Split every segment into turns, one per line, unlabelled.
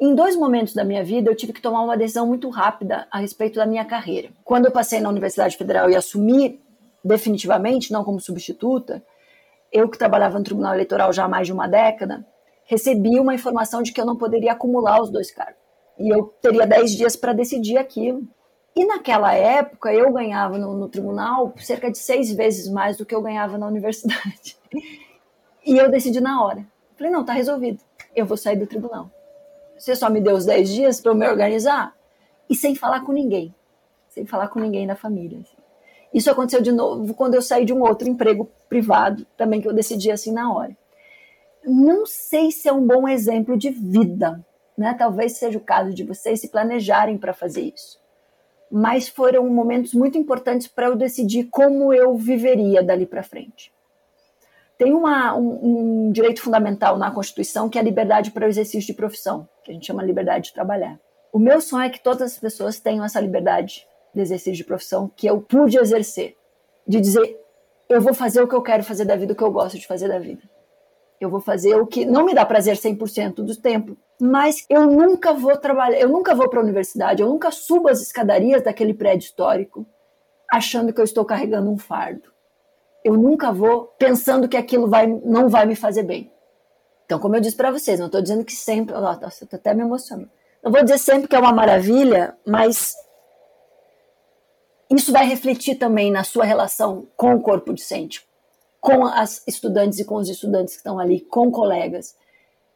Em dois momentos da minha vida, eu tive que tomar uma decisão muito rápida a respeito da minha carreira. Quando eu passei na Universidade Federal e assumi definitivamente, não como substituta, eu que trabalhava no Tribunal Eleitoral já há mais de uma década, recebi uma informação de que eu não poderia acumular os dois cargos. E eu teria dez dias para decidir aquilo. E naquela época, eu ganhava no, no, tribunal cerca de seis vezes mais do que eu ganhava na universidade. E eu decidi na hora. Falei, não, tá resolvido. Eu vou sair do tribunal. Você só me deu os dez dias para eu me organizar? E sem falar com ninguém. Sem falar com ninguém da família. Assim. Isso aconteceu de novo quando eu saí de um outro emprego privado, também que eu decidi assim na hora. Não sei se é um bom exemplo de vida, né? Talvez seja o caso de vocês se planejarem para fazer isso. Mas foram momentos muito importantes para eu decidir como eu viveria dali para frente. Tem uma, um, um direito fundamental na Constituição que é a liberdade para o exercício de profissão, que a gente chama liberdade de trabalhar. O meu sonho é que todas as pessoas tenham essa liberdade de exercício de profissão que eu pude exercer, de dizer eu vou fazer o que eu quero fazer da vida, o que eu gosto de fazer da vida. Eu vou fazer o que não me dá prazer 100% do tempo, mas eu nunca vou trabalhar, eu nunca vou para a universidade, eu nunca subo as escadarias daquele prédio histórico achando que eu estou carregando um fardo. Eu nunca vou pensando que aquilo vai, não vai me fazer bem. Então, como eu disse para vocês, não estou dizendo que sempre, nossa, estou até me emocionando. Não vou dizer sempre que é uma maravilha, mas isso vai refletir também na sua relação com o corpo docente, com as estudantes e com os estudantes que estão ali, com colegas.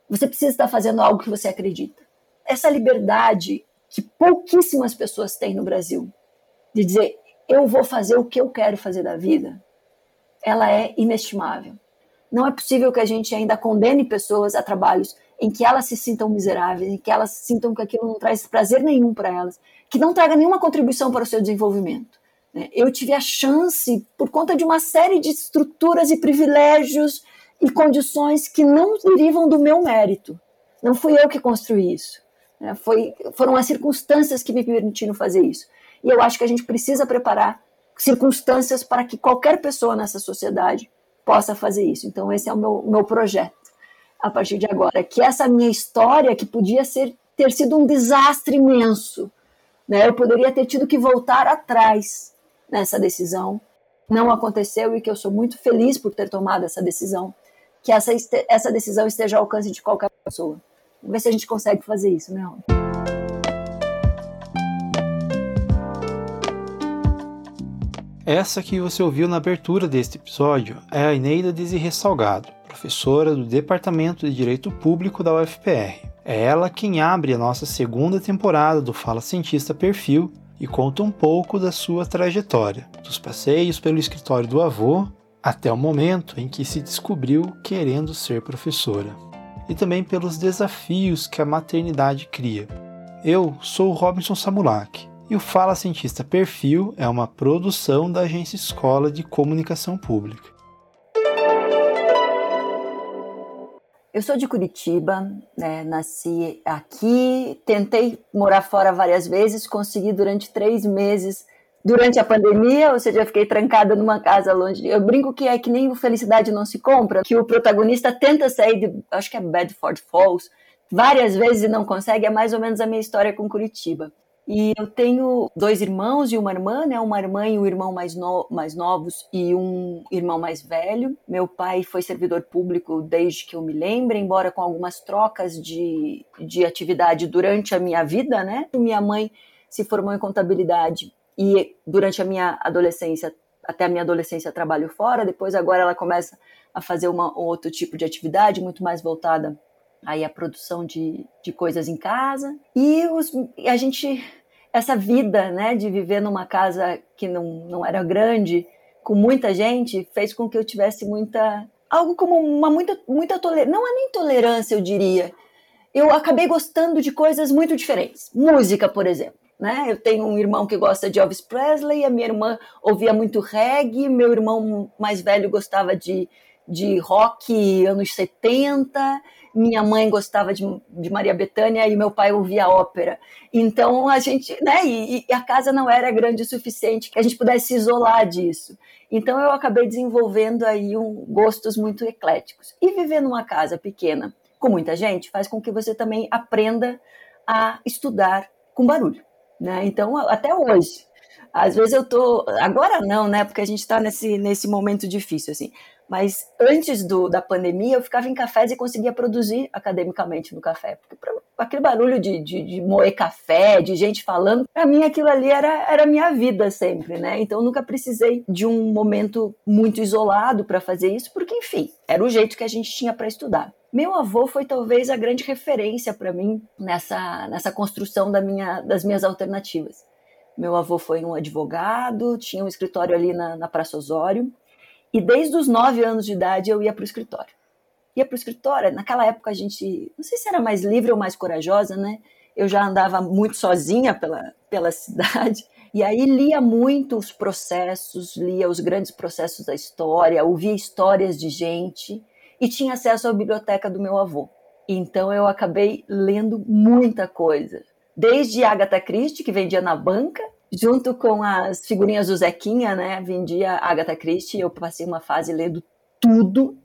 Você precisa estar fazendo algo que você acredita. Essa liberdade que pouquíssimas pessoas têm no Brasil, de dizer eu vou fazer o que eu quero fazer da vida, ela é inestimável. Não é possível que a gente ainda condene pessoas a trabalhos em que elas se sintam miseráveis, em que elas sintam que aquilo não traz prazer nenhum para elas, que não traga nenhuma contribuição para o seu desenvolvimento. Né? Eu tive a chance, por conta de uma série de estruturas e privilégios e condições que não derivam do meu mérito. Não fui eu que construí isso. Né? Foi, foram as circunstâncias que me permitiram fazer isso. E eu acho que a gente precisa preparar circunstâncias para que qualquer pessoa nessa sociedade possa fazer isso. Então, esse é o meu, meu projeto a partir de agora. Que essa minha história, que podia ser, ter sido um desastre imenso, né? Eu poderia ter tido que voltar atrás nessa decisão. Não aconteceu e que eu sou muito feliz por ter tomado essa decisão. Que essa, essa decisão esteja ao alcance de qualquer pessoa. Vamos ver se a gente consegue fazer isso, né?
Essa que você ouviu na abertura deste episódio é a Eneida Desirre Salgado, professora do Departamento de Direito Público da UFPR. É ela quem abre a nossa segunda temporada do Fala Cientista Perfil e conta um pouco da sua trajetória, dos passeios pelo escritório do avô até o momento em que se descobriu querendo ser professora, e também pelos desafios que a maternidade cria. Eu sou Robinson Samulak e o Fala Cientista Perfil é uma produção da Agência Escola de Comunicação Pública.
Eu sou de Curitiba, né, nasci aqui, tentei morar fora várias vezes, consegui durante três meses durante a pandemia, ou seja, fiquei trancada numa casa longe. Eu brinco que é que nem o Felicidade Não Se Compra, que o protagonista tenta sair de, acho que é Bedford Falls, várias vezes e não consegue, é mais ou menos a minha história com Curitiba. E eu tenho dois irmãos e uma irmã, né? Uma irmã e um irmão mais, no, mais novos e um irmão mais velho. Meu pai foi servidor público desde que eu me lembro, embora com algumas trocas de, de atividade durante a minha vida, né? Minha mãe se formou em contabilidade e durante a minha adolescência, até a minha adolescência, trabalho fora. Depois, agora, ela começa a fazer uma, um outro tipo de atividade, muito mais voltada aí a produção de, de coisas em casa. E os, a gente, essa vida, né, de viver numa casa que não, não era grande, com muita gente, fez com que eu tivesse muita. algo como uma muita, muita tolerância. Não é nem tolerância, eu diria. Eu acabei gostando de coisas muito diferentes. Música, por exemplo. Né? Eu tenho um irmão que gosta de Elvis Presley, a minha irmã ouvia muito reggae, meu irmão mais velho gostava de, de rock anos 70 minha mãe gostava de, de Maria Bethânia e meu pai ouvia ópera. Então a gente, né, e, e, a casa não era grande o suficiente que a gente pudesse se isolar disso. Então eu acabei desenvolvendo aí um, gostos muito ecléticos. E viver numa casa pequena, com muita gente faz com que você também aprenda a estudar com barulho, né? Então, até hoje, às vezes eu tô, agora não, né? Porque a gente está nesse nesse momento difícil assim. Mas antes do, da pandemia, eu ficava em cafés e conseguia produzir academicamente no café. Porque pra, aquele barulho de, de, de, moer café, de gente falando, para mim aquilo ali era, era minha vida sempre, né? Então eu nunca precisei de um momento muito isolado para fazer isso, porque, enfim, era o jeito que a gente tinha para estudar. Meu avô foi talvez a grande referência para mim nessa, nessa construção da minha, das minhas alternativas. Meu avô foi um advogado, tinha um escritório ali na, na Praça Osório, e desde os nove anos de idade eu ia para o escritório. Ia para o escritório, naquela época a gente, não sei se era mais livre ou mais corajosa, né? Eu já andava muito sozinha pela, pela cidade. E aí lia muito os processos, lia os grandes processos da história, ouvia histórias de gente e tinha acesso à biblioteca do meu avô. Então eu acabei lendo muita coisa. Desde Agatha Christie, que vendia na banca, junto com as figurinhas do Zequinha, né? Vendia Agatha Christie, eu passei uma fase lendo tudo,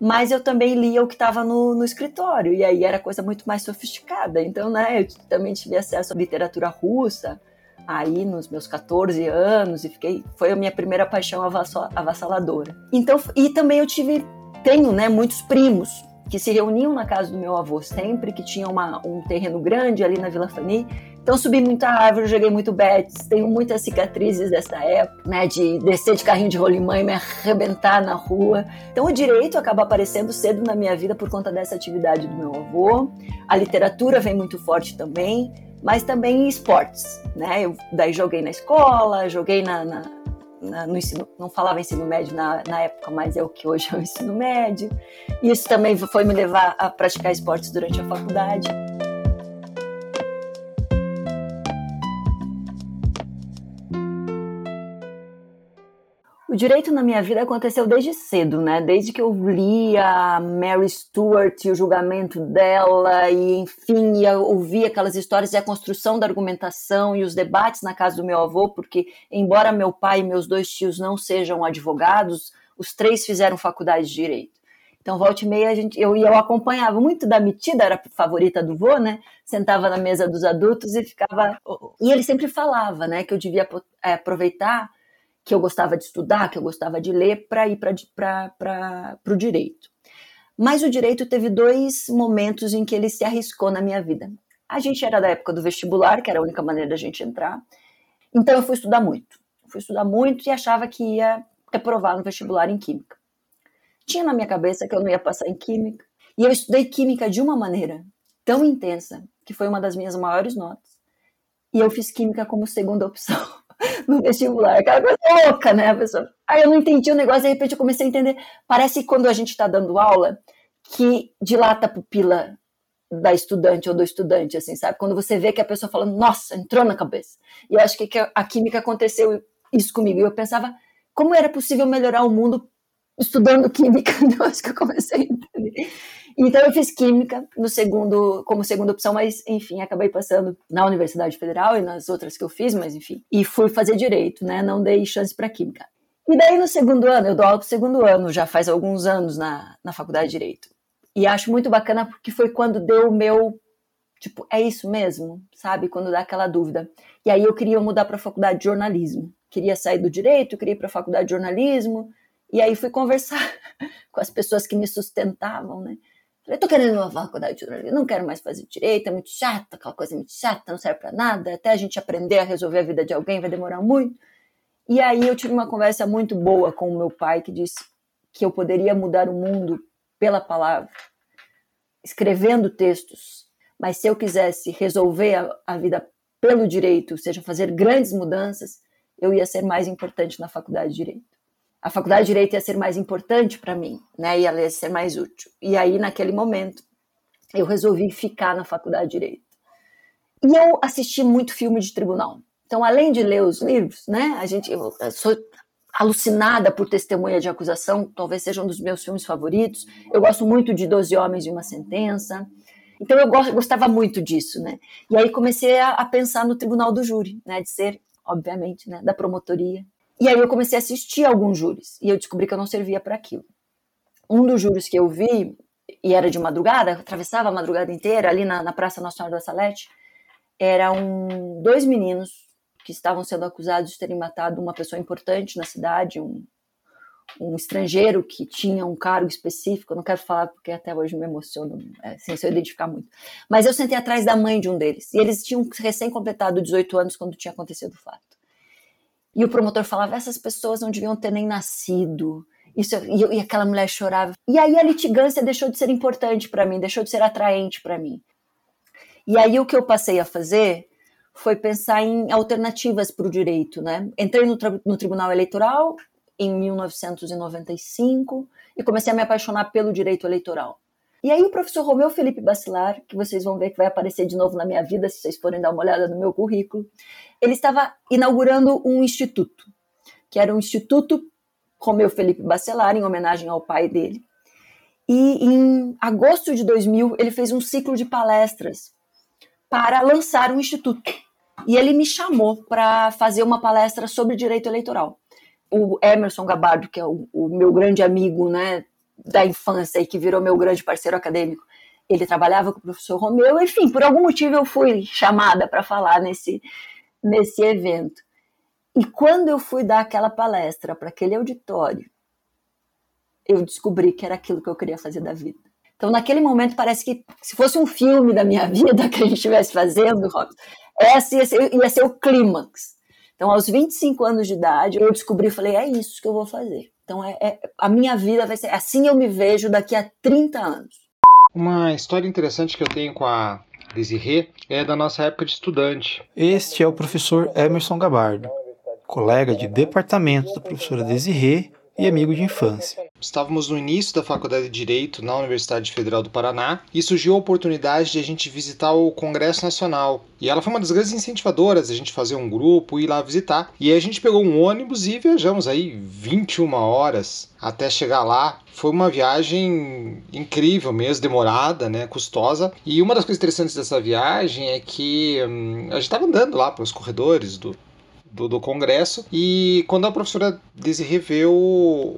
mas eu também lia o que estava no, no, escritório, e aí era coisa muito mais sofisticada. Então, né, eu também tive acesso à literatura russa, aí nos meus 14 anos, e fiquei, foi a minha primeira paixão avassaladora. Então, e também eu tive, tenho, né, muitos primos, que se reuniam na casa do meu avô sempre, que tinha uma, um terreno grande ali na Vila Fani, então subi muita árvore, joguei muito bets, tenho muitas cicatrizes dessa época, né, de descer de carrinho de rolimã e me arrebentar na rua. Então o direito acaba aparecendo cedo na minha vida por conta dessa atividade do meu avô. A literatura vem muito forte também, mas também esportes, né? Eu daí joguei na escola, joguei na, na, na, no ensino, não falava ensino médio na, na, época, mas é o que hoje é o ensino médio. Isso também foi me levar a praticar esportes durante a faculdade. O direito na minha vida aconteceu desde cedo, né? Desde que eu li a Mary Stuart e o julgamento dela, e enfim, eu ouvi aquelas histórias e a construção da argumentação e os debates na casa do meu avô, porque, embora meu pai e meus dois tios não sejam advogados, os três fizeram faculdade de direito. Então, volta e meia, a gente, eu, eu acompanhava muito da metida, era a favorita do vô, né? Sentava na mesa dos adultos e ficava. E ele sempre falava, né, que eu devia é, aproveitar que eu gostava de estudar, que eu gostava de ler, para ir para o direito. Mas o direito teve dois momentos em que ele se arriscou na minha vida. A gente era da época do vestibular, que era a única maneira da gente entrar. Então eu fui estudar muito. Fui estudar muito e achava que ia reprovar no vestibular em química. Tinha na minha cabeça que eu não ia passar em química. E eu estudei química de uma maneira tão intensa que foi uma das minhas maiores notas. E eu fiz química como segunda opção. no vestibular. Aquela coisa louca, né? A pessoa. Aí eu não entendi o negócio, de repente eu comecei a entender. Parece quando a gente está dando aula que dilata a pupila da estudante ou do estudante, assim, sabe? Quando você vê que a pessoa fala, nossa, entrou na cabeça. E eu acho que a química aconteceu isso comigo. E eu pensava, como era possível melhorar o mundo estudando química? Eu acho que eu comecei a entender. Então eu fiz química no segundo, como segunda opção, mas enfim, acabei passando na Universidade Federal e nas outras que eu fiz, mas enfim, e fui fazer direito, né? Não dei chance para química. E daí no segundo ano, eu dou aula pro segundo ano, já faz alguns anos na, na faculdade de direito. E acho muito bacana porque foi quando deu o meu tipo, é isso mesmo, sabe? Quando dá aquela dúvida. E aí eu queria mudar para a faculdade de jornalismo. Queria sair do direito, queria ir para a faculdade de jornalismo. E aí fui conversar com as pessoas que me sustentavam, né? Eu tô querendo uma faculdade de jornalismo, não quero mais fazer direito, é muito chato, aquela coisa muito chata, não serve para nada, até a gente aprender a resolver a vida de alguém vai demorar muito. E aí eu tive uma conversa muito boa com o meu pai que disse que eu poderia mudar o mundo pela palavra, escrevendo textos, mas se eu quisesse resolver a, a vida pelo direito, ou seja, fazer grandes mudanças, eu ia ser mais importante na faculdade de direito a faculdade de direito ia ser mais importante para mim, né? Ia ser mais útil. E aí naquele momento eu resolvi ficar na faculdade de direito. E eu assisti muito filme de tribunal. Então, além de ler os livros, né? A gente eu sou alucinada por Testemunha de Acusação, talvez seja um dos meus filmes favoritos. Eu gosto muito de Doze Homens e uma Sentença. Então eu gostava muito disso, né? E aí comecei a pensar no tribunal do júri, né? De ser, obviamente, né? Da promotoria e aí eu comecei a assistir alguns júris e eu descobri que eu não servia para aquilo. Um dos júris que eu vi e era de madrugada, atravessava a madrugada inteira ali na, na Praça Nacional da Salete, eram dois meninos que estavam sendo acusados de terem matado uma pessoa importante na cidade, um, um estrangeiro que tinha um cargo específico, eu não quero falar porque até hoje me emociono, é, sem se eu identificar muito. Mas eu sentei atrás da mãe de um deles, e eles tinham recém-completado 18 anos quando tinha acontecido o fato. E o promotor falava: essas pessoas não deviam ter nem nascido. Isso, e, e aquela mulher chorava. E aí a litigância deixou de ser importante para mim, deixou de ser atraente para mim. E aí o que eu passei a fazer foi pensar em alternativas para o direito, né? Entrei no, no Tribunal Eleitoral em 1995 e comecei a me apaixonar pelo direito eleitoral. E aí o professor Romeu Felipe Bacilar, que vocês vão ver que vai aparecer de novo na minha vida se vocês forem dar uma olhada no meu currículo, ele estava inaugurando um instituto, que era o Instituto Romeu Felipe Bacelar, em homenagem ao pai dele. E em agosto de 2000, ele fez um ciclo de palestras para lançar um instituto. E ele me chamou para fazer uma palestra sobre direito eleitoral. O Emerson Gabardo, que é o, o, meu grande amigo né, da infância e que virou meu grande parceiro acadêmico, ele trabalhava com o professor Romeu. Enfim, por algum motivo eu fui chamada para falar nesse, nesse evento. E quando eu fui dar aquela palestra para aquele auditório, eu descobri que era aquilo que eu queria fazer da vida. Então, naquele momento, parece que se fosse um filme da minha vida que a gente estivesse fazendo, esse ia ser, ia ser o clímax. Então, aos 25 anos de idade, eu descobri, falei, é isso que eu vou fazer. Então, é, é, a minha vida vai ser assim eu me vejo daqui a 30 anos.
Uma história interessante que eu tenho com a Desirê é da nossa época de estudante. Este é o professor Emerson Gabardo, colega de departamento da professora Desirê e amigo de infância. Estávamos no início da faculdade de Direito na Universidade Federal do Paraná e surgiu a oportunidade de a gente visitar o Congresso Nacional. E ela foi uma das grandes incentivadoras a gente fazer um grupo e ir lá visitar. E aí a gente pegou um ônibus e viajamos aí 21 horas até chegar lá. Foi uma viagem incrível mesmo, demorada, né, custosa. E uma das coisas interessantes dessa viagem é que hum, a gente estava andando lá pelos corredores do, do, do Congresso. E quando a professora Desirê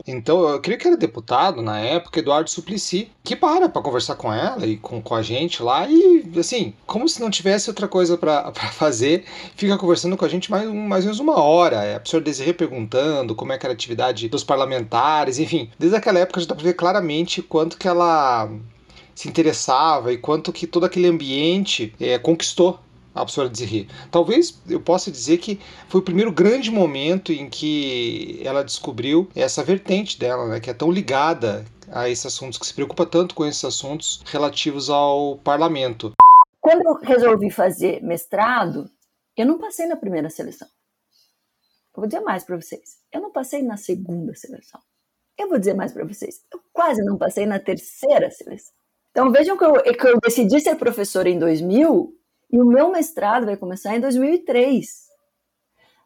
então, eu creio que era deputado na época, Eduardo Suplicy, que para para conversar com ela e com, com a gente lá. E, assim, como se não tivesse outra coisa para fazer, fica conversando com a gente mais, mais ou menos uma hora. A professora Desirê perguntando como é que era a atividade dos parlamentares, enfim. Desde aquela época já dá para ver claramente quanto que ela se interessava e quanto que todo aquele ambiente é, conquistou a professora Desirê. Talvez eu possa dizer que foi o primeiro grande momento em que ela descobriu essa vertente dela, né, que é tão ligada a esses assuntos, que se preocupa tanto com esses assuntos relativos ao parlamento.
Quando eu resolvi fazer mestrado, eu não passei na primeira seleção. Eu vou dizer mais para vocês. Eu não passei na segunda seleção. Eu vou dizer mais para vocês. Eu quase não passei na terceira seleção. Então vejam que eu, que eu decidi ser professora em 2000 e o meu mestrado vai começar em 2003.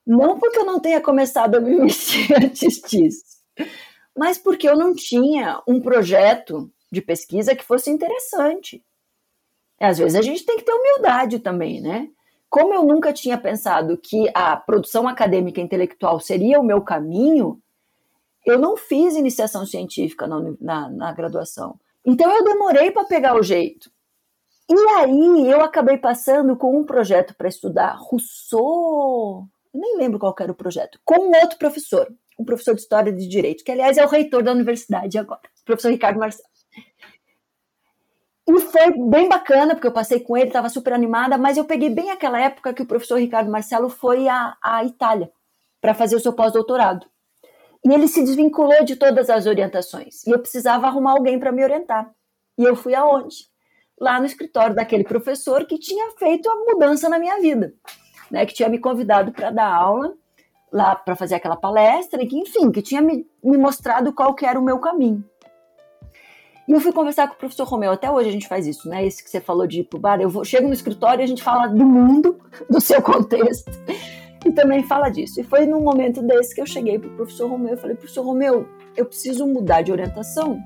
Não porque eu não tenha começado a me mexer antes mas porque eu não tinha um projeto de pesquisa que fosse interessante. Às vezes a gente tem que ter humildade também, né? Como eu nunca tinha pensado que a produção acadêmica intelectual seria o meu caminho, eu não fiz iniciação científica na, na, na graduação. Então eu demorei para pegar o jeito. E aí eu acabei passando com um projeto para estudar Rousseau, eu nem lembro qual era o projeto, com um outro professor, um professor de História de Direito, que aliás é o reitor da universidade agora, o professor Ricardo Marcelo. E foi bem bacana, porque eu passei com ele, estava super animada, mas eu peguei bem aquela época que o professor Ricardo Marcelo foi à, à Itália para fazer o seu pós-doutorado. E ele se desvinculou de todas as orientações. E eu precisava arrumar alguém para me orientar. E eu fui aonde? Lá no escritório daquele professor que tinha feito a mudança na minha vida, né? Que tinha me convidado para dar aula lá para fazer aquela palestra e que, enfim, que tinha me, me mostrado qual que era o meu caminho. E eu fui conversar com o professor Romeu, até hoje a gente faz isso, né? Esse que você falou de ir pro bar, eu vou, chego no escritório e a gente fala do mundo, do seu contexto, e também fala disso. E foi num momento desse que eu cheguei pro professor Romeu e falei, professor Romeu, eu preciso mudar de orientação,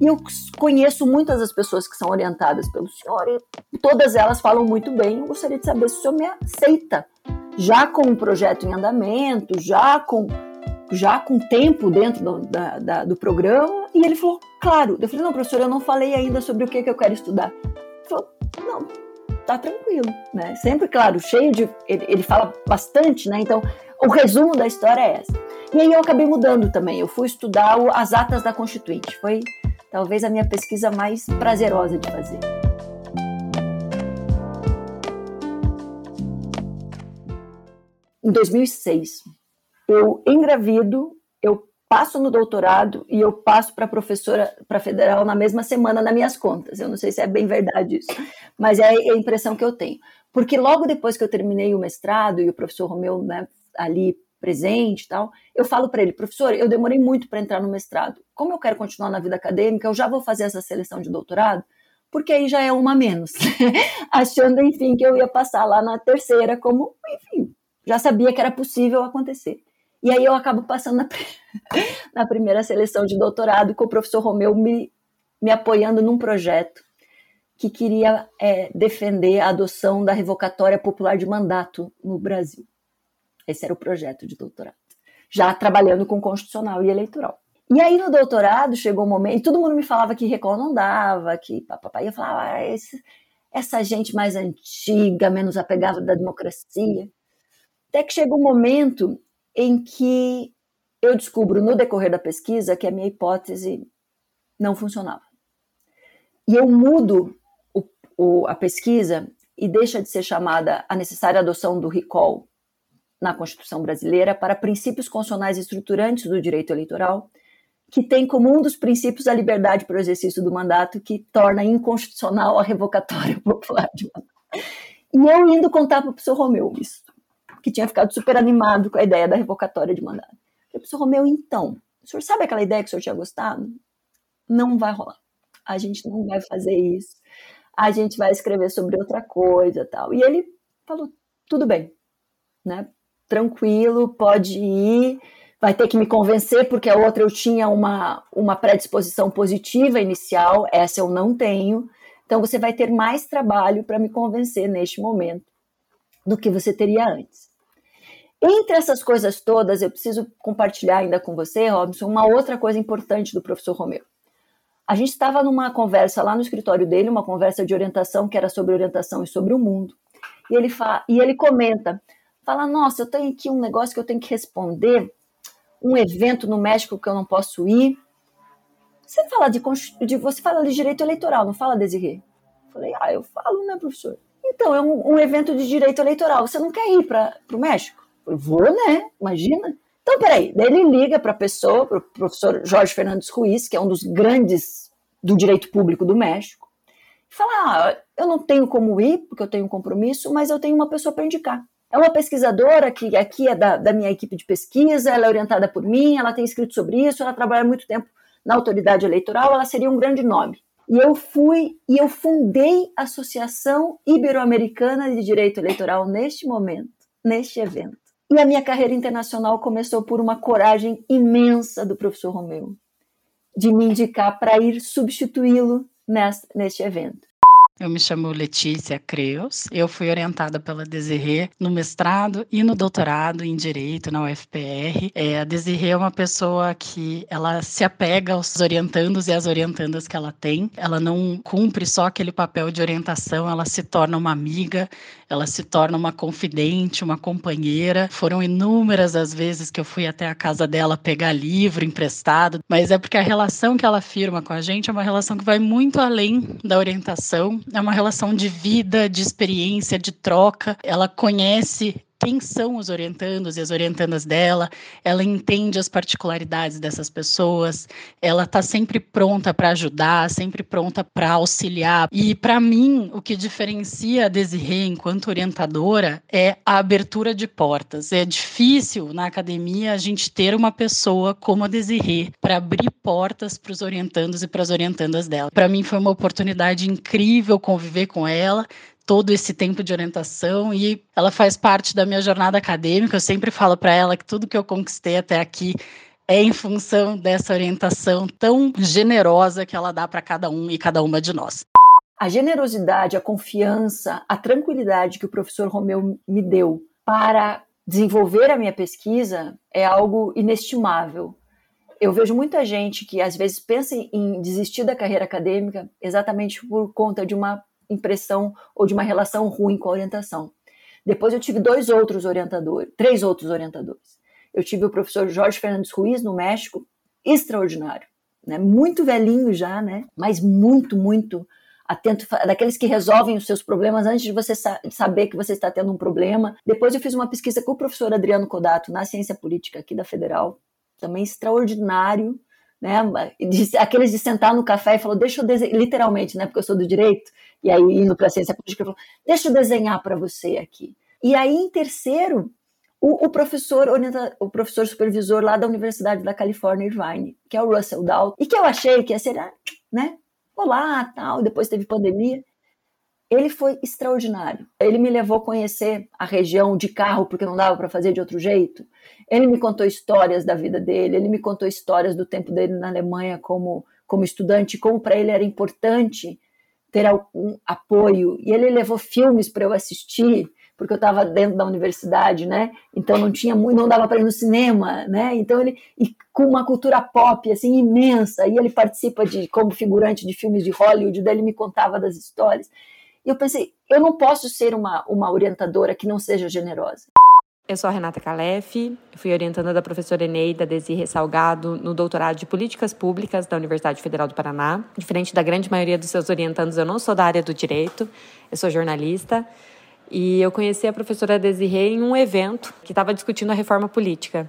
e eu conheço muitas das pessoas que são orientadas pelo senhor e todas elas falam muito bem. Eu gostaria de saber se o senhor me aceita, já com um projeto em andamento, já com já com tempo dentro do, da, da, do programa, e ele falou, claro. Eu falei, não, professor, eu não falei ainda sobre o que, que eu quero estudar. Ele falou, não, tá tranquilo, né? Sempre, claro, cheio de. Ele, ele fala bastante, né? Então, o resumo da história é essa. E aí eu acabei mudando também. Eu fui estudar o, as atas da Constituinte. Foi talvez a minha pesquisa mais prazerosa de fazer. Em 2006, eu engravido, eu passo no doutorado e eu passo para professora, para federal na mesma semana nas minhas contas. Eu não sei se é bem verdade isso, mas é a impressão que eu tenho. Porque logo depois que eu terminei o mestrado e o professor Romeu né, ali presente e tal, eu falo para ele, professor, eu demorei muito para entrar no mestrado. Como eu quero continuar na vida acadêmica, eu já vou fazer essa seleção de doutorado, porque aí já é uma menos. Achando, enfim, que eu ia passar lá na terceira, como, enfim, já sabia que era possível acontecer. E aí eu acabo passando na, na primeira seleção de doutorado com o professor Romeu me, me apoiando num projeto que queria é, defender a adoção da revocatória popular de mandato no Brasil. Esse era o projeto de doutorado. Já trabalhando com constitucional e eleitoral. E aí no doutorado chegou um momento, e todo mundo me falava que Recol não dava, que papai, eu falava, ah, esse, essa gente mais antiga, menos apegada da democracia. Até que chega um momento em que eu descubro no decorrer da pesquisa que a minha hipótese não funcionava. E eu mudo o, o, a pesquisa e deixa de ser chamada a necessária adoção do recall na Constituição brasileira para princípios constitucionais estruturantes do direito eleitoral, que tem como um dos princípios a liberdade para o exercício do mandato, que torna inconstitucional a revocatória popular de mandato. E eu indo contar para o professor Romeu isso que tinha ficado super animado com a ideia da revocatória de mandato. Eu professor Romeu, então, o senhor sabe aquela ideia que o senhor tinha gostado? Não vai rolar. A gente não vai fazer isso. A gente vai escrever sobre outra coisa tal. E ele falou, tudo bem, né? Tranquilo, pode ir. Vai ter que me convencer, porque a outra eu tinha uma, uma predisposição positiva inicial, essa eu não tenho. Então você vai ter mais trabalho para me convencer neste momento do que você teria antes. Entre essas coisas todas, eu preciso compartilhar ainda com você, Robson, uma outra coisa importante do professor Romeu. A gente estava numa conversa lá no escritório dele, uma conversa de orientação que era sobre orientação e sobre o mundo. E ele, fa e ele comenta, fala, nossa, eu tenho aqui um negócio que eu tenho que responder, um evento no México que eu não posso ir. Você fala de, de você fala de direito eleitoral, não fala, Desirê? Falei, ah, eu falo, né, professor? Então, é um, um evento de direito eleitoral. Você não quer ir para o México? vou, né? Imagina. Então, peraí. Daí ele liga para a pessoa, para o professor Jorge Fernandes Ruiz, que é um dos grandes do direito público do México, e fala: ah, eu não tenho como ir, porque eu tenho um compromisso, mas eu tenho uma pessoa para indicar. É uma pesquisadora que aqui é da, da minha equipe de pesquisa, ela é orientada por mim, ela tem escrito sobre isso, ela trabalha muito tempo na autoridade eleitoral, ela seria um grande nome. E eu fui e eu fundei a Associação Ibero-Americana de Direito Eleitoral neste momento, neste evento. E a minha carreira internacional começou por uma coragem imensa do professor Romeu, de me indicar para ir substituí-lo neste evento.
Eu me chamo Letícia Creus. Eu fui orientada pela Desirê no mestrado e no doutorado em Direito na UFPR. É, a Desirê é uma pessoa que ela se apega aos orientandos e às orientandas que ela tem. Ela não cumpre só aquele papel de orientação, ela se torna uma amiga, ela se torna uma confidente, uma companheira. Foram inúmeras as vezes que eu fui até a casa dela pegar livro emprestado, mas é porque a relação que ela firma com a gente é uma relação que vai muito além da orientação é uma relação de vida, de experiência, de troca. Ela conhece quem são os orientandos e as orientandas dela, ela entende as particularidades dessas pessoas, ela está sempre pronta para ajudar, sempre pronta para auxiliar. E para mim, o que diferencia a Desirê enquanto orientadora é a abertura de portas. É difícil na academia a gente ter uma pessoa como a Desirê para abrir portas para os orientandos e para as orientandas dela. Para mim foi uma oportunidade incrível conviver com ela, todo esse tempo de orientação e ela faz parte da minha jornada acadêmica. Eu sempre falo para ela que tudo que eu conquistei até aqui é em função dessa orientação tão generosa que ela dá para cada um e cada uma de nós.
A generosidade, a confiança, a tranquilidade que o professor Romeu me deu para desenvolver a minha pesquisa é algo inestimável. Eu vejo muita gente que às vezes pensa em desistir da carreira acadêmica exatamente por conta de uma impressão ou de uma relação ruim com a orientação. Depois eu tive dois outros orientadores, três outros orientadores. Eu tive o professor Jorge Fernandes Ruiz, no México, extraordinário, né? muito velhinho já, né? mas muito, muito atento, daqueles que resolvem os seus problemas antes de você sa saber que você está tendo um problema. Depois eu fiz uma pesquisa com o professor Adriano Codato na ciência política aqui da Federal, também extraordinário, né? De, aqueles de sentar no café e falou, deixa eu desenhar, literalmente, né? Porque eu sou do direito, e aí indo para a ciência política, falou, deixa eu desenhar para você aqui. E aí, em terceiro, o, o, professor o professor supervisor lá da Universidade da Califórnia, Irvine, que é o Russell Dow, e que eu achei que ia ser, né? Olá, tal, depois teve pandemia. Ele foi extraordinário. Ele me levou a conhecer a região de carro, porque não dava para fazer de outro jeito. Ele me contou histórias da vida dele, ele me contou histórias do tempo dele na Alemanha como, como estudante, como para ele era importante ter algum apoio. E ele levou filmes para eu assistir, porque eu estava dentro da universidade, né? Então não tinha muito, não dava para ir no cinema, né? Então ele com uma cultura pop assim imensa, e ele participa de como figurante de filmes de Hollywood, ele me contava das histórias. E eu pensei, eu não posso ser uma uma orientadora que não seja generosa.
Eu sou a Renata Calef, fui orientanda da professora Eneida Desirre Salgado no doutorado de Políticas Públicas da Universidade Federal do Paraná. Diferente da grande maioria dos seus orientandos, eu não sou da área do direito, eu sou jornalista. E eu conheci a professora Desirê em um evento que estava discutindo a reforma política.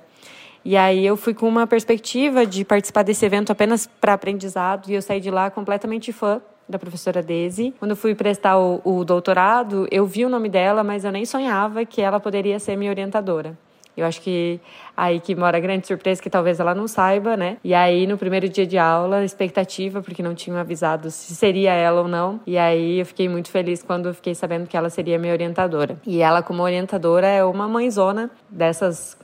E aí eu fui com uma perspectiva de participar desse evento apenas para aprendizado e eu saí de lá completamente fã da professora Desi. Quando fui prestar o, o doutorado, eu vi o nome dela, mas eu nem sonhava que ela poderia ser minha orientadora. Eu acho que aí que mora a grande surpresa que talvez ela não saiba, né? E aí no primeiro dia de aula, expectativa, porque não tinham avisado se seria ela ou não. E aí eu fiquei muito feliz quando fiquei sabendo que ela seria minha orientadora. E ela como orientadora é uma mãezona dessas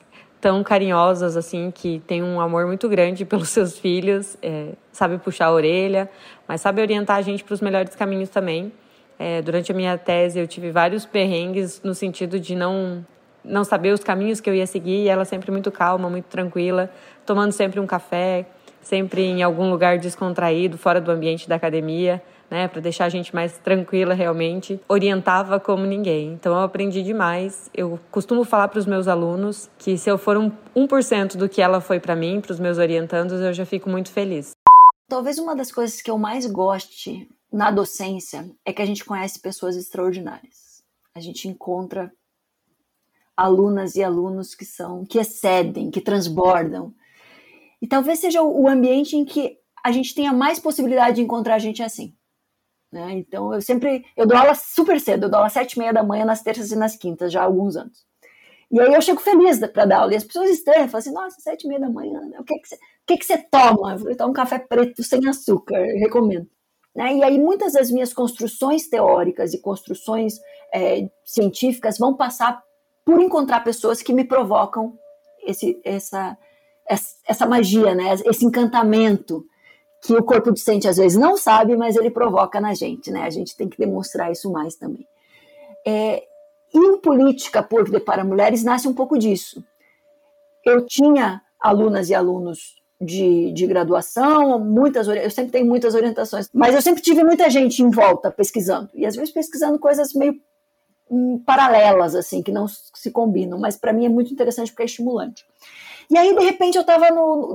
tão carinhosas assim que tem um amor muito grande pelos seus filhos, é, sabe puxar a orelha, mas sabe orientar a gente para os melhores caminhos também. É, durante a minha tese eu tive vários perrengues no sentido de não não saber os caminhos que eu ia seguir, e ela sempre muito calma, muito tranquila, tomando sempre um café, sempre em algum lugar descontraído, fora do ambiente da academia, né, para deixar a gente mais tranquila realmente, orientava como ninguém. Então eu aprendi demais. Eu costumo falar para os meus alunos que se eu for um 1% do que ela foi para mim, para os meus orientandos, eu já fico muito feliz.
Talvez uma das coisas que eu mais goste na docência é que a gente conhece pessoas extraordinárias. A gente encontra alunas e alunos que são que excedem, que transbordam. E talvez seja o ambiente em que a gente tenha mais possibilidade de encontrar gente assim. Né? Então eu sempre eu dou aula super cedo, eu dou aula às sete e meia da manhã nas terças e nas quintas já há alguns anos. E aí eu chego feliz para dar aula e as pessoas estranham, falam assim, nossa, sete e meia da manhã, o que que você, o que que você toma? Eu falei, um café preto sem açúcar, recomendo. Né? E aí muitas das minhas construções teóricas e construções é, científicas vão passar por encontrar pessoas que me provocam esse, essa, essa magia, né? esse encantamento que o corpo docente às vezes não sabe, mas ele provoca na gente. Né? A gente tem que demonstrar isso mais também. É, e o Política por para Mulheres nasce um pouco disso. Eu tinha alunas e alunos de, de graduação, muitas eu sempre tenho muitas orientações, mas eu sempre tive muita gente em volta pesquisando, e às vezes pesquisando coisas meio paralelas, assim, que não se combinam, mas para mim é muito interessante porque é estimulante. E aí, de repente, eu estava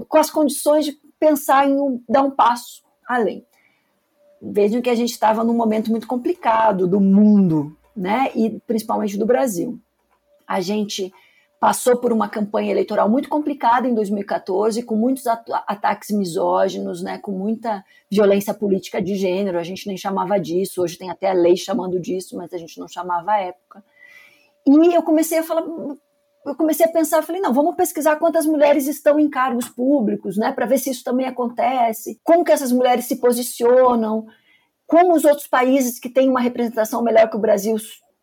com as condições de pensar em um, dar um passo além. Vejam que a gente estava num momento muito complicado do mundo, né, e principalmente do Brasil. A gente passou por uma campanha eleitoral muito complicada em 2014, com muitos ataques misóginos, né, com muita violência política de gênero. A gente nem chamava disso, hoje tem até a lei chamando disso, mas a gente não chamava à época. E eu comecei a falar, eu comecei a pensar, falei, não, vamos pesquisar quantas mulheres estão em cargos públicos, né, para ver se isso também acontece, como que essas mulheres se posicionam, como os outros países que têm uma representação melhor que o Brasil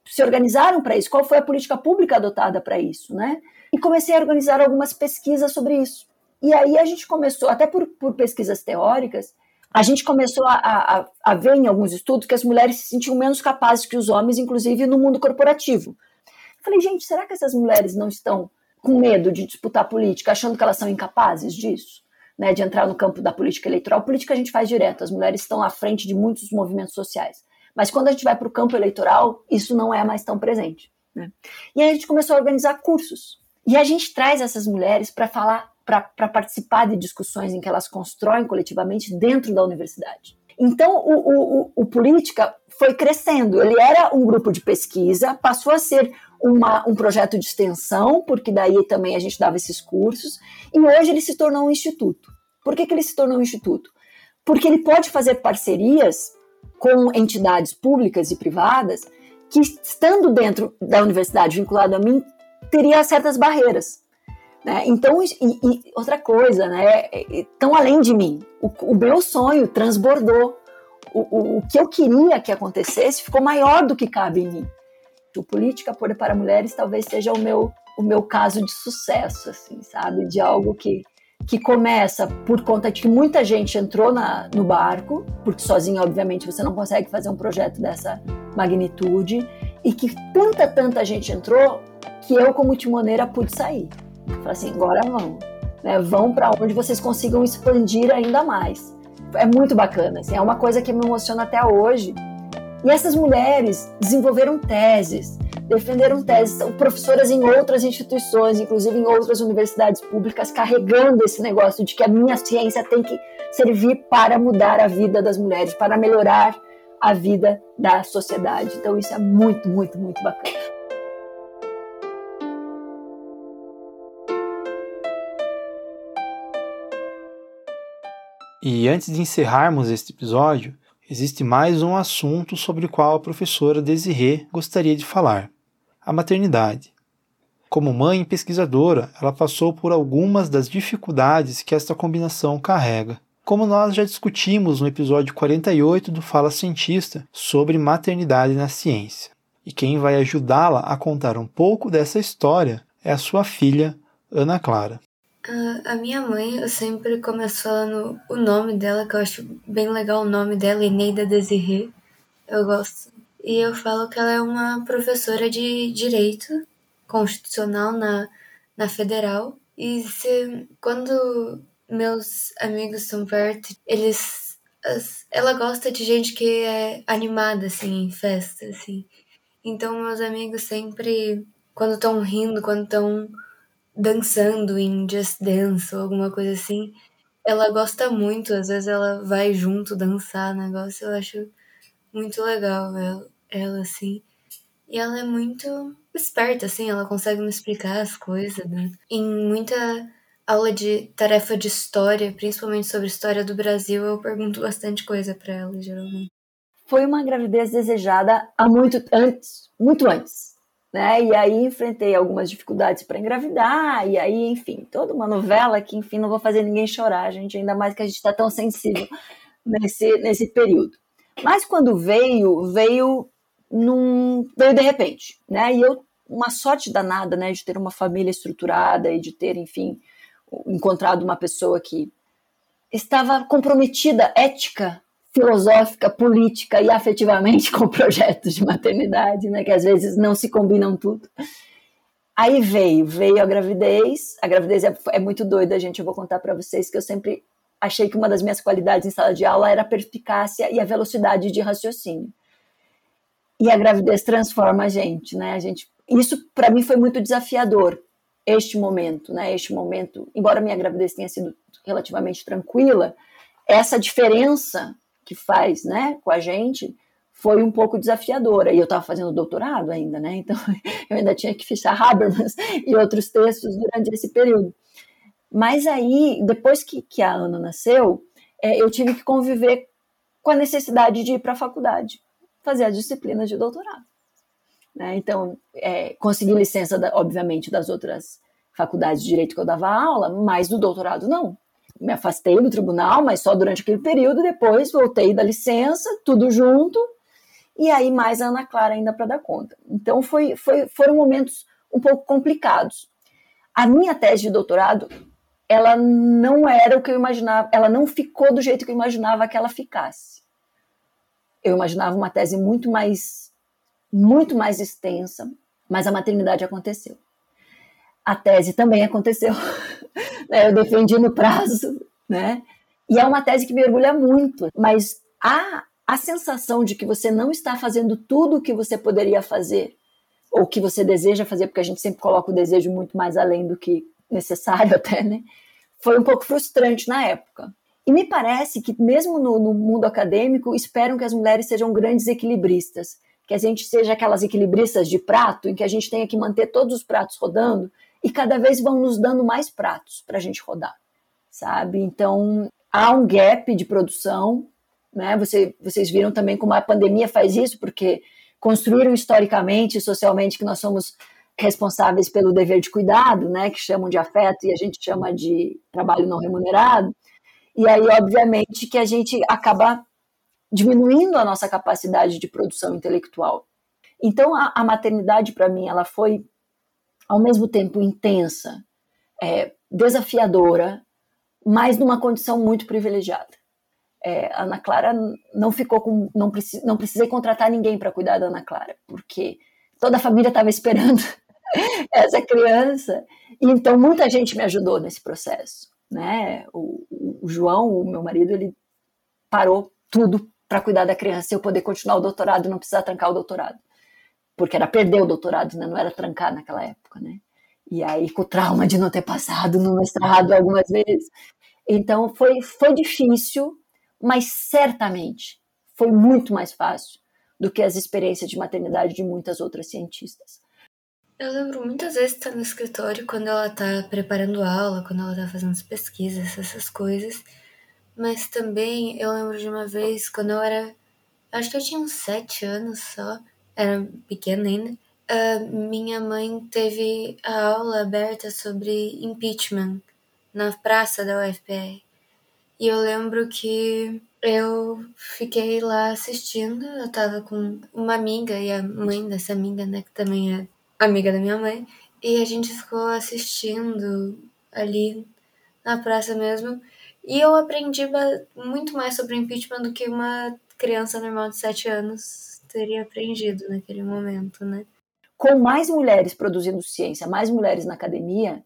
se organizaram para isso? Qual foi a política pública adotada para isso, né? E comecei a organizar algumas pesquisas sobre isso. E aí a gente começou, até por, por pesquisas teóricas, a gente começou a, a, a, ver em alguns estudos que as mulheres se sentiam menos capazes que os homens, inclusive no mundo corporativo. Falei, gente, será que essas mulheres não estão com medo de disputar política, achando que elas são incapazes disso? Né, de entrar no campo da política eleitoral. Política a gente faz direto, as mulheres estão à frente de muitos movimentos sociais. Mas quando a gente vai para o campo eleitoral, isso não é mais tão presente. Né? E aí a gente começou a organizar cursos. E a gente traz essas mulheres para falar, para participar de discussões em que elas constroem coletivamente dentro da universidade. Então, o, o, o, Política foi crescendo. Ele era um grupo de pesquisa, passou a ser uma, um projeto de extensão, porque daí também a gente dava esses cursos, e hoje ele se tornou um instituto. Por que, que ele se tornou um instituto? Porque ele pode fazer parcerias com entidades públicas e privadas que, estando dentro da universidade, vinculado a mim, teria certas barreiras. Né? Então, e, e, outra coisa, né? tão além de mim, o, o meu sonho transbordou. O, o, o, que eu queria que acontecesse ficou maior do que cabe em mim. O Política Poder para Mulheres talvez seja o meu, o meu caso de sucesso, assim, sabe? De algo que, que começa por conta de que muita gente entrou na, no barco, porque sozinho, obviamente, você não consegue fazer um projeto dessa magnitude, e que tanta, tanta gente entrou que eu, como timoneira, pude sair. Falei assim, agora vão. Né? Vão para onde vocês consigam expandir ainda mais. É muito bacana, assim, é uma coisa que me emociona até hoje. E essas mulheres desenvolveram teses, defenderam teses, são professoras em outras instituições, inclusive em outras universidades públicas, carregando esse negócio de que a minha ciência tem que servir para mudar a vida das mulheres, para melhorar a vida da sociedade. Então isso é muito, muito, muito bacana.
E antes de encerrarmos este episódio, existe mais um assunto sobre o qual a professora Desirê gostaria de falar: a maternidade. Como mãe e pesquisadora, ela passou por algumas das dificuldades que esta combinação carrega. Como nós já discutimos no episódio 48 do Fala Cientista sobre maternidade na ciência. E quem vai ajudá-la a contar um pouco dessa história é a sua filha, Ana Clara.
A, a minha mãe, eu sempre começo falando o nome dela, que eu acho bem legal o nome dela, Eneida Desirê. Eu gosto. E eu falo que ela é uma professora de Direito Constitucional na, na Federal. E se, quando meus amigos estão perto, eles. As, ela gosta de gente que é animada, assim, em festa, assim. Então, meus amigos sempre, quando estão rindo, quando estão dançando em Just Dance ou alguma coisa assim, ela gosta muito, às vezes ela vai junto dançar negócio, eu acho muito legal ela, ela assim. E ela é muito esperta, assim, ela consegue me explicar as coisas, né? Em muita aula de tarefa de história, principalmente sobre história do Brasil, eu pergunto bastante coisa para ela, geralmente.
Foi uma gravidez desejada há muito antes, muito antes né? E aí enfrentei algumas dificuldades para engravidar, e aí, enfim, toda uma novela que, enfim, não vou fazer ninguém chorar, gente, ainda mais que a gente está tão sensível nesse, nesse período. Mas quando veio, veio num, veio de repente, né? E eu uma sorte danada, né, de ter uma família estruturada e de ter, enfim, encontrado uma pessoa que estava comprometida ética filosófica, política e afetivamente com projetos de maternidade, né, que às vezes não se combinam tudo. Aí veio, veio a gravidez. A gravidez é, é muito doida, gente. Eu vou contar para vocês que eu sempre achei que uma das minhas qualidades em sala de aula era a perspicácia e a velocidade de raciocínio. E a gravidez transforma a gente, né? A gente, isso para mim foi muito desafiador este momento, né? Este momento, embora minha gravidez tenha sido relativamente tranquila, essa diferença que faz né, com a gente foi um pouco desafiadora. E eu estava fazendo doutorado ainda, né? Então eu ainda tinha que fechar Habermas e outros textos durante esse período. Mas aí, depois que, que a Ana nasceu, é, eu tive que conviver com a necessidade de ir para a faculdade, fazer as disciplinas de doutorado. Né? Então, é, consegui licença, da, obviamente, das outras faculdades de direito que eu dava aula, mas do doutorado não me afastei do tribunal, mas só durante aquele período, depois voltei da licença, tudo junto, e aí mais a Ana Clara ainda para dar conta. Então foi, foi, foram momentos um pouco complicados. A minha tese de doutorado, ela não era o que eu imaginava, ela não ficou do jeito que eu imaginava que ela ficasse. Eu imaginava uma tese muito mais muito mais extensa, Mas a maternidade aconteceu. A tese também aconteceu. Né, eu defendi no prazo, né? E é uma tese que me orgulha muito, mas a, a sensação de que você não está fazendo tudo o que você poderia fazer, ou que você deseja fazer, porque a gente sempre coloca o desejo muito mais além do que necessário até, né? Foi um pouco frustrante na época. E me parece que, mesmo no, no mundo acadêmico, esperam que as mulheres sejam grandes equilibristas, que a gente seja aquelas equilibristas de prato, em que a gente tenha que manter todos os pratos rodando e cada vez vão nos dando mais pratos para a gente rodar, sabe? Então há um gap de produção, né? Você, vocês viram também como a pandemia faz isso, porque construíram historicamente e socialmente que nós somos responsáveis pelo dever de cuidado, né? Que chamam de afeto e a gente chama de trabalho não remunerado. E aí, obviamente, que a gente acaba diminuindo a nossa capacidade de produção intelectual. Então, a, a maternidade, para mim, ela foi ao mesmo tempo intensa, é, desafiadora, mas numa condição muito privilegiada. É, Ana Clara não ficou com, não, precis, não precisei contratar ninguém para cuidar da Ana Clara, porque toda a família estava esperando essa criança, então muita gente me ajudou nesse processo, né? O, o João, o meu marido, ele parou tudo para cuidar da criança, eu poder continuar o doutorado e não precisar trancar o doutorado porque era perder o doutorado, né? não era trancar naquela época, né? E aí com o trauma de não ter passado no mestrado algumas vezes. Então foi, foi difícil, mas certamente foi muito mais fácil do que as experiências de maternidade de muitas outras cientistas.
Eu lembro muitas vezes estar no escritório quando ela está preparando aula, quando ela está fazendo as pesquisas, essas coisas. Mas também eu lembro de uma vez quando eu era. Acho que eu tinha uns sete anos só era pequena ainda, uh, minha mãe teve a aula aberta sobre impeachment na praça da UFPR. E eu lembro que eu fiquei lá assistindo, eu tava com uma amiga e a mãe dessa amiga, né, que também é amiga da minha mãe, e a gente ficou assistindo ali na praça mesmo. E eu aprendi muito mais sobre impeachment do que uma criança normal de 7 anos teria aprendido naquele momento, né?
Com mais mulheres produzindo ciência, mais mulheres na academia,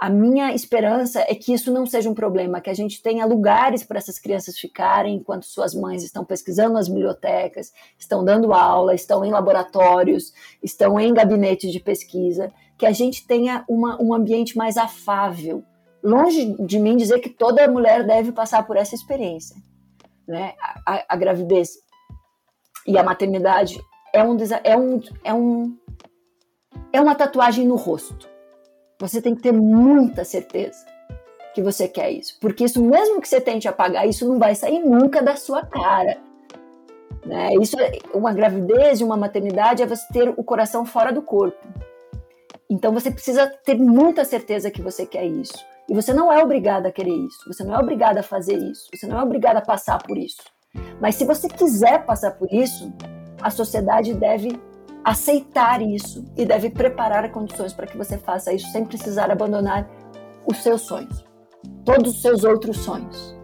a minha esperança é que isso não seja um problema, que a gente tenha lugares para essas crianças ficarem enquanto suas mães estão pesquisando nas bibliotecas, estão dando aula, estão em laboratórios, estão em gabinetes de pesquisa, que a gente tenha uma, um ambiente mais afável. Longe de mim dizer que toda mulher deve passar por essa experiência. Né? A, a, a gravidez e a maternidade é um, é um, é um é uma tatuagem no rosto. Você tem que ter muita certeza que você quer isso, porque isso mesmo que você tente apagar, isso não vai sair nunca da sua cara. Né? Isso é uma gravidez e uma maternidade é você ter o coração fora do corpo. Então você precisa ter muita certeza que você quer isso. E você não é obrigada a querer isso. Você não é obrigada a fazer isso. Você não é obrigada a passar por isso. Mas se você quiser passar por isso, a sociedade deve aceitar isso e deve preparar condições para que você faça isso sem precisar abandonar os seus sonhos, todos os seus outros sonhos.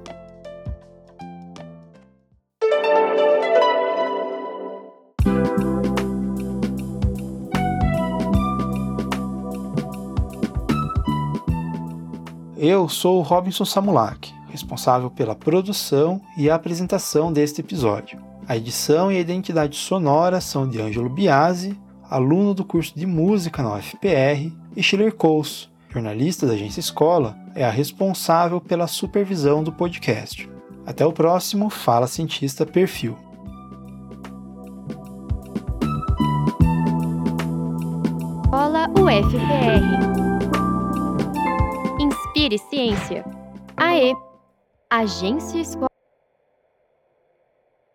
Eu sou Robinson Samulak responsável pela produção e apresentação deste episódio. A edição e a identidade sonora são de Ângelo Biasi, aluno do curso de música na UFPR, e Schiller Coles, jornalista da agência Escola, é a responsável pela supervisão do podcast. Até o próximo Fala Cientista Perfil.
Escola UFPR. Inspire Ciência. AE Agência Escola.